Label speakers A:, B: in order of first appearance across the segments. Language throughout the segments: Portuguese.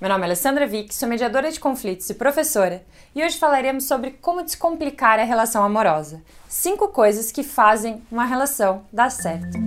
A: Meu nome é Alessandra Vick, sou mediadora de conflitos e professora, e hoje falaremos sobre como descomplicar a relação amorosa. Cinco coisas que fazem uma relação dar certo.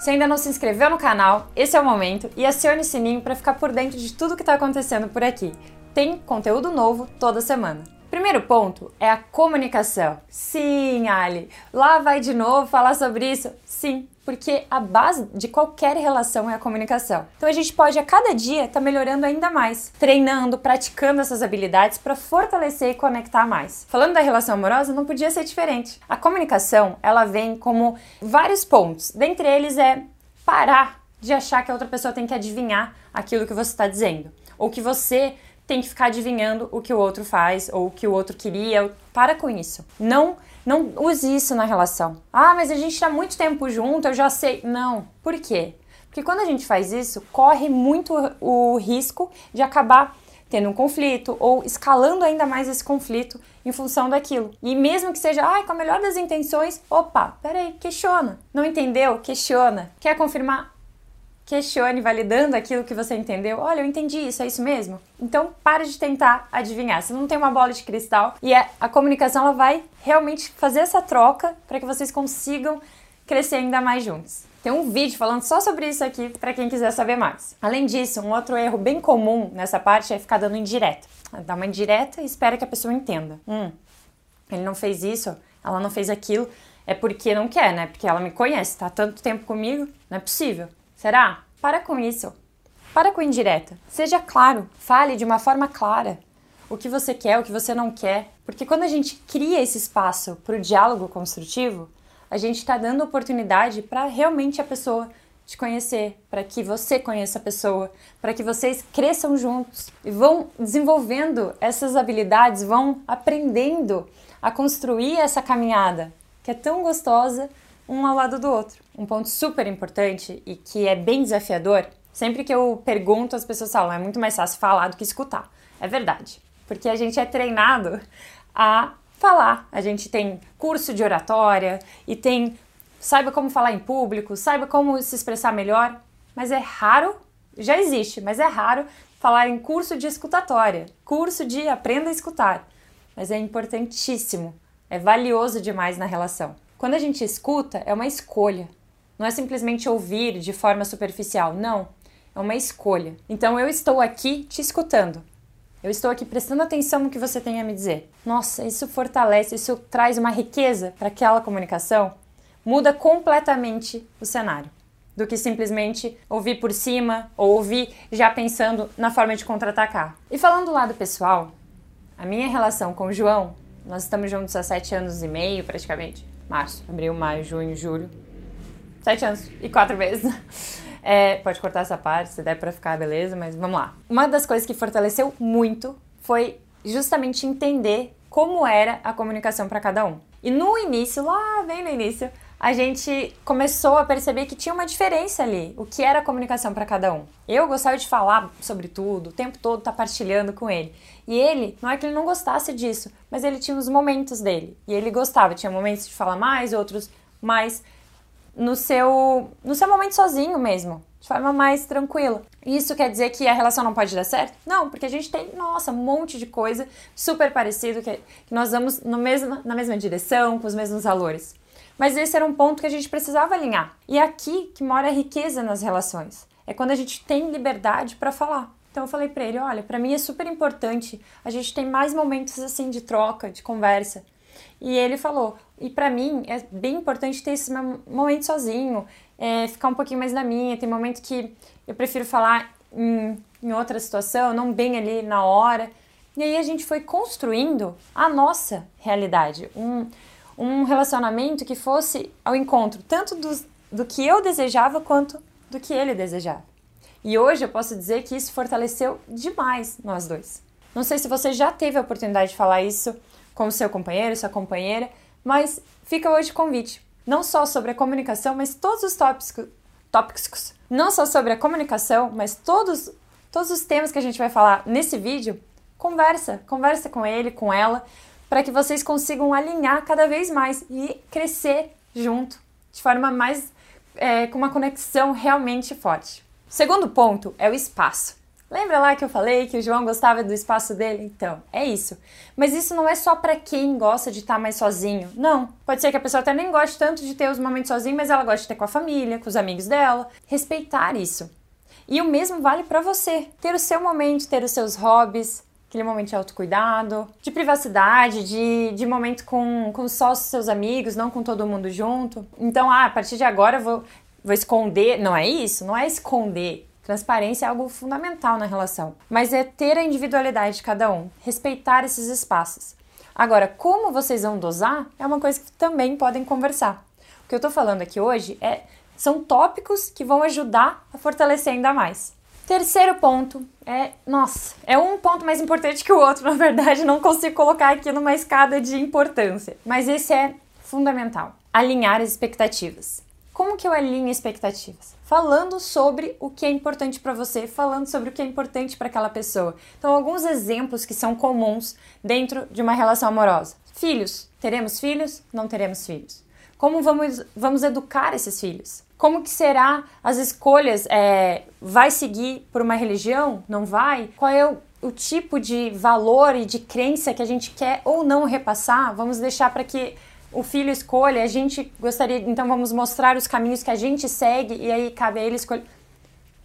A: Se ainda não se inscreveu no canal, esse é o momento e acione o sininho para ficar por dentro de tudo que está acontecendo por aqui. Tem conteúdo novo toda semana. Primeiro ponto é a comunicação. Sim, Ali, lá vai de novo falar sobre isso? Sim, porque a base de qualquer relação é a comunicação. Então a gente pode a cada dia estar tá melhorando ainda mais, treinando, praticando essas habilidades para fortalecer e conectar mais. Falando da relação amorosa, não podia ser diferente. A comunicação, ela vem como vários pontos. Dentre eles é parar de achar que a outra pessoa tem que adivinhar aquilo que você está dizendo, ou que você tem que ficar adivinhando o que o outro faz ou o que o outro queria. Para com isso. Não não use isso na relação. Ah, mas a gente está muito tempo junto, eu já sei. Não. Por quê? Porque quando a gente faz isso, corre muito o risco de acabar tendo um conflito ou escalando ainda mais esse conflito em função daquilo. E mesmo que seja, ai, com a melhor das intenções, opa, peraí, questiona. Não entendeu? Questiona. Quer confirmar? Questione validando aquilo que você entendeu. Olha, eu entendi isso, é isso mesmo? Então, pare de tentar adivinhar. Você não tem uma bola de cristal e é, a comunicação ela vai realmente fazer essa troca para que vocês consigam crescer ainda mais juntos. Tem um vídeo falando só sobre isso aqui para quem quiser saber mais. Além disso, um outro erro bem comum nessa parte é ficar dando indireta. Dá uma indireta e espera que a pessoa entenda. Hum, ele não fez isso, ela não fez aquilo, é porque não quer, né? Porque ela me conhece, tá tanto tempo comigo, não é possível. Será? Para com isso. Para com indireta. Seja claro, fale de uma forma clara o que você quer, o que você não quer. Porque quando a gente cria esse espaço para o diálogo construtivo, a gente está dando oportunidade para realmente a pessoa te conhecer, para que você conheça a pessoa, para que vocês cresçam juntos e vão desenvolvendo essas habilidades, vão aprendendo a construir essa caminhada que é tão gostosa um ao lado do outro. Um ponto super importante e que é bem desafiador, sempre que eu pergunto, as pessoas falam, é muito mais fácil falar do que escutar. É verdade, porque a gente é treinado a falar. A gente tem curso de oratória e tem saiba como falar em público, saiba como se expressar melhor, mas é raro, já existe, mas é raro falar em curso de escutatória, curso de aprenda a escutar. Mas é importantíssimo, é valioso demais na relação. Quando a gente escuta, é uma escolha. Não é simplesmente ouvir de forma superficial, não. É uma escolha. Então eu estou aqui te escutando. Eu estou aqui prestando atenção no que você tem a me dizer. Nossa, isso fortalece, isso traz uma riqueza para aquela comunicação. Muda completamente o cenário do que simplesmente ouvir por cima ou ouvir já pensando na forma de contra-atacar. E falando do lado pessoal, a minha relação com o João, nós estamos juntos há sete anos e meio praticamente março, abril, maio, junho, julho. Sete anos e quatro vezes. É, pode cortar essa parte se der pra ficar, beleza, mas vamos lá. Uma das coisas que fortaleceu muito foi justamente entender como era a comunicação para cada um. E no início, lá bem no início, a gente começou a perceber que tinha uma diferença ali, o que era a comunicação para cada um. Eu gostava de falar sobre tudo, o tempo todo tá partilhando com ele. E ele, não é que ele não gostasse disso, mas ele tinha os momentos dele. E ele gostava, tinha momentos de falar mais, outros mais no seu, no seu momento sozinho mesmo, de forma mais tranquila. Isso quer dizer que a relação não pode dar certo? Não, porque a gente tem, nossa, um monte de coisa super parecido que, que nós vamos no mesmo, na mesma direção, com os mesmos valores. Mas esse era um ponto que a gente precisava alinhar. E é aqui que mora a riqueza nas relações. É quando a gente tem liberdade para falar. Então eu falei para ele, olha, para mim é super importante a gente tem mais momentos assim de troca, de conversa. E ele falou, e para mim é bem importante ter esse momento sozinho, é, ficar um pouquinho mais na minha. Tem momento que eu prefiro falar em, em outra situação, não bem ali na hora. E aí a gente foi construindo a nossa realidade, um, um relacionamento que fosse ao encontro tanto do, do que eu desejava quanto do que ele desejava. E hoje eu posso dizer que isso fortaleceu demais nós dois. Não sei se você já teve a oportunidade de falar isso com o seu companheiro, sua companheira, mas fica hoje o convite. Não só sobre a comunicação, mas todos os tópicos, tópicos não só sobre a comunicação, mas todos, todos os temas que a gente vai falar nesse vídeo, conversa, conversa com ele, com ela, para que vocês consigam alinhar cada vez mais e crescer junto, de forma mais, é, com uma conexão realmente forte. Segundo ponto é o espaço. Lembra lá que eu falei que o João gostava do espaço dele? Então, é isso. Mas isso não é só para quem gosta de estar tá mais sozinho. Não. Pode ser que a pessoa até nem goste tanto de ter os momentos sozinho, mas ela gosta de ter com a família, com os amigos dela. Respeitar isso. E o mesmo vale para você. Ter o seu momento, ter os seus hobbies, aquele momento de autocuidado, de privacidade, de, de momento com, com só os seus amigos, não com todo mundo junto. Então, ah, a partir de agora eu vou, vou esconder. Não é isso? Não é esconder Transparência é algo fundamental na relação, mas é ter a individualidade de cada um, respeitar esses espaços. Agora, como vocês vão dosar é uma coisa que também podem conversar. O que eu estou falando aqui hoje é são tópicos que vão ajudar a fortalecer ainda mais. Terceiro ponto é, nossa, é um ponto mais importante que o outro, na verdade, não consigo colocar aqui numa escada de importância, mas esse é fundamental. Alinhar as expectativas. Como que eu alinho expectativas? Falando sobre o que é importante para você, falando sobre o que é importante para aquela pessoa. Então, alguns exemplos que são comuns dentro de uma relação amorosa. Filhos. Teremos filhos? Não teremos filhos. Como vamos, vamos educar esses filhos? Como que será as escolhas? É, vai seguir por uma religião? Não vai? Qual é o, o tipo de valor e de crença que a gente quer ou não repassar? Vamos deixar para que o filho escolhe, a gente gostaria, então vamos mostrar os caminhos que a gente segue e aí cabe a ele escolher.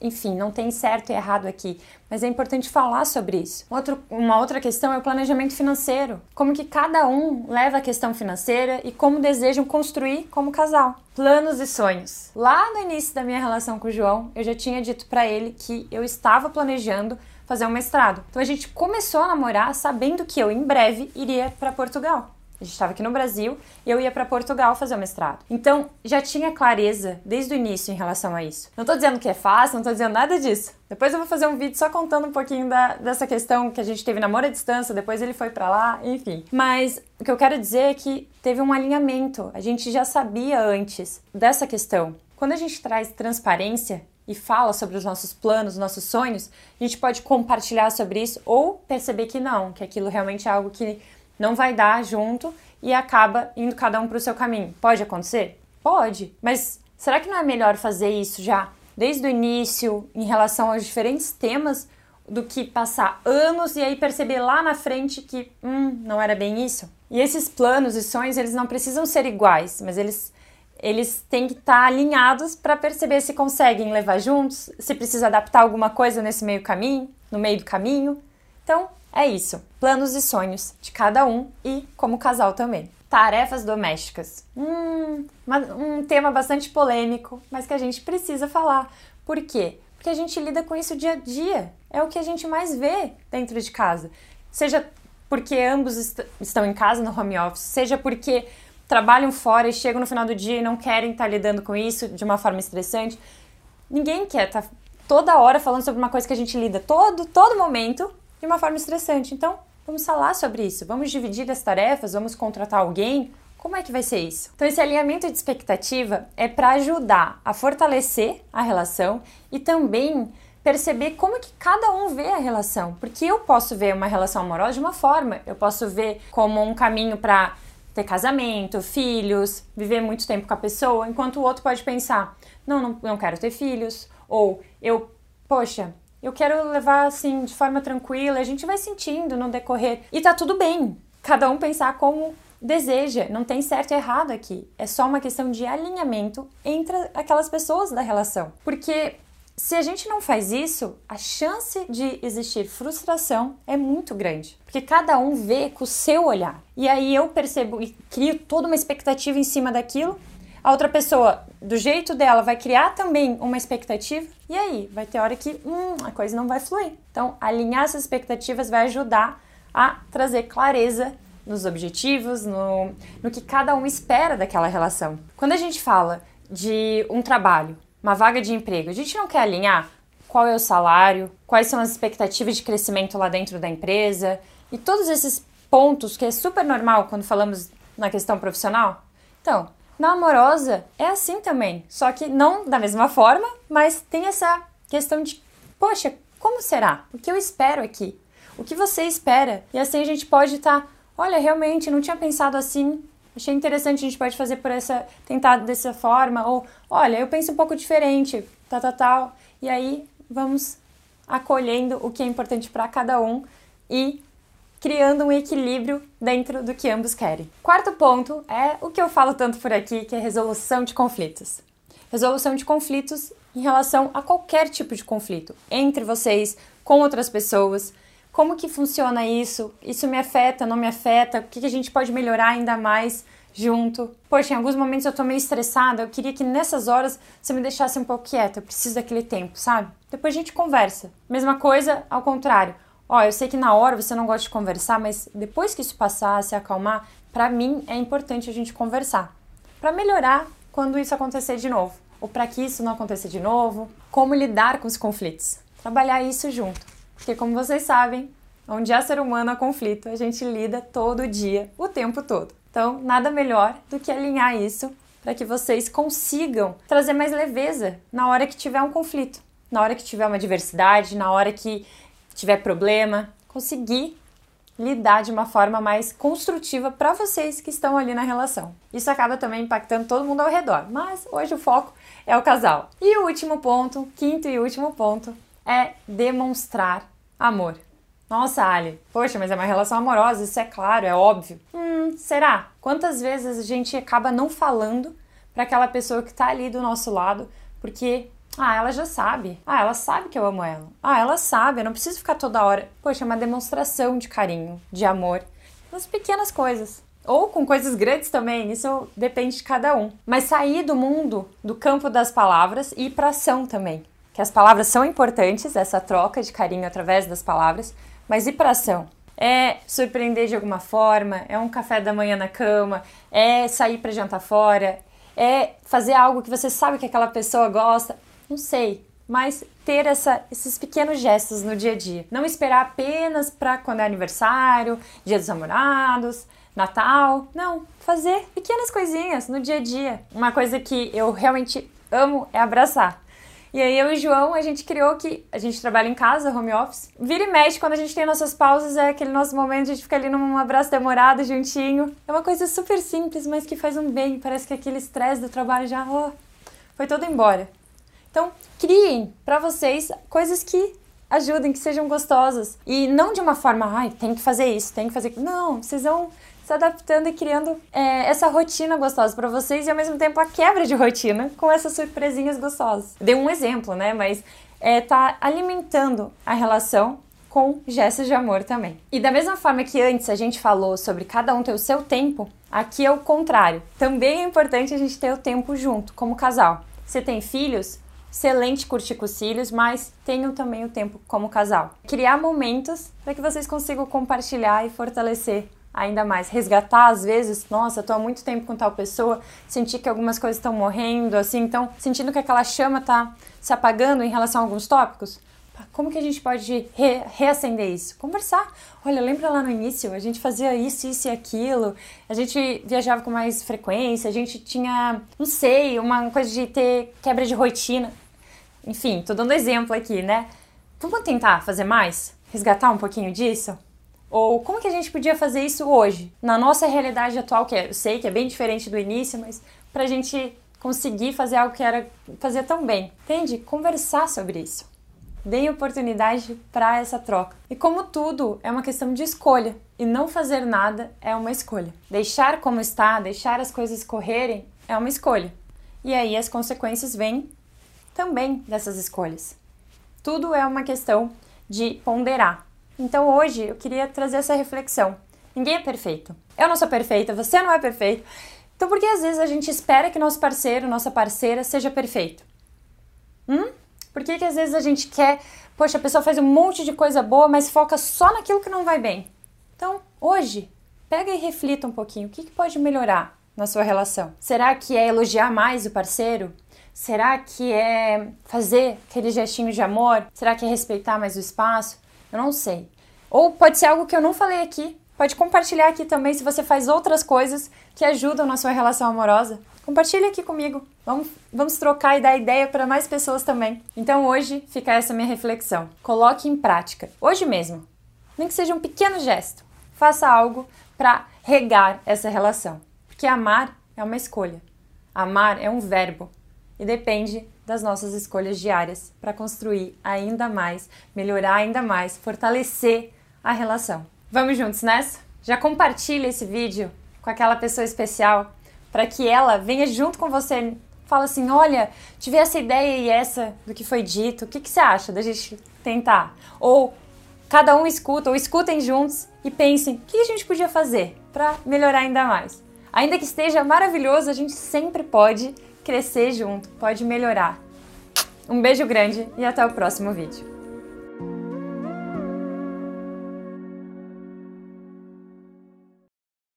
A: Enfim, não tem certo e errado aqui, mas é importante falar sobre isso. Outro, uma outra questão é o planejamento financeiro. Como que cada um leva a questão financeira e como desejam construir como casal. Planos e sonhos. Lá no início da minha relação com o João, eu já tinha dito para ele que eu estava planejando fazer um mestrado. Então a gente começou a namorar sabendo que eu em breve iria para Portugal. A gente estava aqui no Brasil e eu ia para Portugal fazer o mestrado. Então, já tinha clareza desde o início em relação a isso. Não estou dizendo que é fácil, não estou dizendo nada disso. Depois eu vou fazer um vídeo só contando um pouquinho da, dessa questão que a gente teve namoro à distância, depois ele foi para lá, enfim. Mas o que eu quero dizer é que teve um alinhamento. A gente já sabia antes dessa questão. Quando a gente traz transparência e fala sobre os nossos planos, nossos sonhos, a gente pode compartilhar sobre isso ou perceber que não, que aquilo realmente é algo que não vai dar junto e acaba indo cada um para o seu caminho. Pode acontecer? Pode, mas será que não é melhor fazer isso já desde o início em relação aos diferentes temas do que passar anos e aí perceber lá na frente que hum, não era bem isso? E esses planos e sonhos, eles não precisam ser iguais, mas eles eles têm que estar alinhados para perceber se conseguem levar juntos, se precisa adaptar alguma coisa nesse meio caminho, no meio do caminho. Então, é isso. Planos e sonhos de cada um e como casal também. Tarefas domésticas. Hum, um tema bastante polêmico, mas que a gente precisa falar. Por quê? Porque a gente lida com isso dia a dia. É o que a gente mais vê dentro de casa. Seja porque ambos est estão em casa no home office, seja porque trabalham fora e chegam no final do dia e não querem estar lidando com isso de uma forma estressante. Ninguém quer estar toda hora falando sobre uma coisa que a gente lida todo, todo momento de uma forma estressante. Então, vamos falar sobre isso, vamos dividir as tarefas, vamos contratar alguém. Como é que vai ser isso? Então, esse alinhamento de expectativa é para ajudar a fortalecer a relação e também perceber como que cada um vê a relação. Porque eu posso ver uma relação amorosa de uma forma, eu posso ver como um caminho para ter casamento, filhos, viver muito tempo com a pessoa, enquanto o outro pode pensar: não, não, não quero ter filhos, ou eu, poxa, eu quero levar assim de forma tranquila, a gente vai sentindo no decorrer e tá tudo bem. Cada um pensar como deseja, não tem certo e errado aqui. É só uma questão de alinhamento entre aquelas pessoas da relação. Porque se a gente não faz isso, a chance de existir frustração é muito grande, porque cada um vê com o seu olhar. E aí eu percebo e crio toda uma expectativa em cima daquilo a outra pessoa, do jeito dela, vai criar também uma expectativa. E aí, vai ter hora que hum, a coisa não vai fluir. Então, alinhar essas expectativas vai ajudar a trazer clareza nos objetivos, no, no que cada um espera daquela relação. Quando a gente fala de um trabalho, uma vaga de emprego, a gente não quer alinhar qual é o salário, quais são as expectativas de crescimento lá dentro da empresa e todos esses pontos que é super normal quando falamos na questão profissional. Então, na amorosa é assim também, só que não da mesma forma, mas tem essa questão de, poxa, como será? O que eu espero aqui? O que você espera? E assim a gente pode estar, tá, olha, realmente não tinha pensado assim. Achei interessante, a gente pode fazer por essa, tentar dessa forma, ou olha, eu penso um pouco diferente, tal, tal, tal. e aí vamos acolhendo o que é importante para cada um e criando um equilíbrio dentro do que ambos querem. Quarto ponto é o que eu falo tanto por aqui, que é resolução de conflitos. Resolução de conflitos em relação a qualquer tipo de conflito entre vocês, com outras pessoas. Como que funciona isso? Isso me afeta, não me afeta? O que a gente pode melhorar ainda mais junto? Poxa, em alguns momentos eu tô meio estressada, eu queria que nessas horas você me deixasse um pouco quieta, eu preciso daquele tempo, sabe? Depois a gente conversa. Mesma coisa ao contrário. Ó, eu sei que na hora você não gosta de conversar, mas depois que isso passar, se acalmar, para mim é importante a gente conversar. Para melhorar quando isso acontecer de novo. Ou para que isso não aconteça de novo. Como lidar com os conflitos. Trabalhar isso junto. Porque, como vocês sabem, onde há ser humano há conflito, a gente lida todo dia, o tempo todo. Então, nada melhor do que alinhar isso para que vocês consigam trazer mais leveza na hora que tiver um conflito, na hora que tiver uma diversidade, na hora que tiver problema, conseguir lidar de uma forma mais construtiva para vocês que estão ali na relação. Isso acaba também impactando todo mundo ao redor, mas hoje o foco é o casal. E o último ponto, quinto e último ponto, é demonstrar amor. Nossa, Ali, poxa, mas é uma relação amorosa, isso é claro, é óbvio. Hum, será? Quantas vezes a gente acaba não falando para aquela pessoa que está ali do nosso lado porque ah, ela já sabe. Ah, ela sabe que eu amo ela. Ah, ela sabe, eu não preciso ficar toda hora. Poxa, é uma demonstração de carinho, de amor. Nas pequenas coisas. Ou com coisas grandes também, isso depende de cada um. Mas sair do mundo, do campo das palavras e ir para ação também. Que as palavras são importantes, essa troca de carinho através das palavras, mas ir para ação. É surpreender de alguma forma, é um café da manhã na cama, é sair para jantar fora, é fazer algo que você sabe que aquela pessoa gosta. Não sei, mas ter essa, esses pequenos gestos no dia a dia. Não esperar apenas para quando é aniversário, dia dos namorados, Natal. Não, fazer pequenas coisinhas no dia a dia. Uma coisa que eu realmente amo é abraçar. E aí eu e o João, a gente criou que a gente trabalha em casa, home office. Vira e mexe, quando a gente tem nossas pausas, é aquele nosso momento, a gente fica ali num abraço demorado, juntinho. É uma coisa super simples, mas que faz um bem. Parece que aquele estresse do trabalho já oh, foi todo embora. Então, criem para vocês coisas que ajudem, que sejam gostosas. E não de uma forma, ai, tem que fazer isso, tem que fazer. Não, vocês vão se adaptando e criando é, essa rotina gostosa para vocês e ao mesmo tempo a quebra de rotina com essas surpresinhas gostosas. Dei um exemplo, né? Mas é, tá alimentando a relação com gestos de amor também. E da mesma forma que antes a gente falou sobre cada um ter o seu tempo, aqui é o contrário. Também é importante a gente ter o tempo junto, como casal. Você tem filhos? Excelente curtir com os cílios, mas tenham também o tempo como casal. Criar momentos para que vocês consigam compartilhar e fortalecer ainda mais. Resgatar, às vezes, nossa, tô há muito tempo com tal pessoa, sentir que algumas coisas estão morrendo, assim, então, sentindo que aquela chama tá se apagando em relação a alguns tópicos. Como que a gente pode re reacender isso? Conversar. Olha, lembra lá no início? A gente fazia isso, isso e aquilo. A gente viajava com mais frequência. A gente tinha, não sei, uma coisa de ter quebra de rotina. Enfim, tô dando exemplo aqui, né? Vamos tentar fazer mais? Resgatar um pouquinho disso? Ou como que a gente podia fazer isso hoje, na nossa realidade atual, que é, eu sei que é bem diferente do início, mas pra gente conseguir fazer algo que era fazer tão bem. Entende? Conversar sobre isso. Deem oportunidade para essa troca. E como tudo, é uma questão de escolha. E não fazer nada é uma escolha. Deixar como está, deixar as coisas correrem é uma escolha. E aí as consequências vêm também dessas escolhas. Tudo é uma questão de ponderar. Então hoje eu queria trazer essa reflexão. Ninguém é perfeito. Eu não sou perfeita, você não é perfeito. Então por que às vezes a gente espera que nosso parceiro, nossa parceira seja perfeito? Hum? Por que, que às vezes a gente quer, poxa, a pessoa faz um monte de coisa boa, mas foca só naquilo que não vai bem? Então, hoje, pega e reflita um pouquinho. O que, que pode melhorar na sua relação? Será que é elogiar mais o parceiro? Será que é fazer aquele gestinho de amor? Será que é respeitar mais o espaço? Eu não sei. Ou pode ser algo que eu não falei aqui. Pode compartilhar aqui também se você faz outras coisas que ajudam na sua relação amorosa. Compartilhe aqui comigo. Vamos, vamos trocar e dar ideia para mais pessoas também. Então hoje fica essa minha reflexão. Coloque em prática, hoje mesmo. Nem que seja um pequeno gesto. Faça algo para regar essa relação. Porque amar é uma escolha. Amar é um verbo e depende das nossas escolhas diárias para construir ainda mais, melhorar ainda mais, fortalecer a relação. Vamos juntos nessa? Já compartilha esse vídeo com aquela pessoa especial para que ela venha junto com você. Fala assim: olha, tive essa ideia e essa do que foi dito, o que, que você acha da gente tentar? Ou cada um escuta, ou escutem juntos e pensem: o que a gente podia fazer para melhorar ainda mais? Ainda que esteja maravilhoso, a gente sempre pode crescer junto, pode melhorar. Um beijo grande e até o próximo vídeo.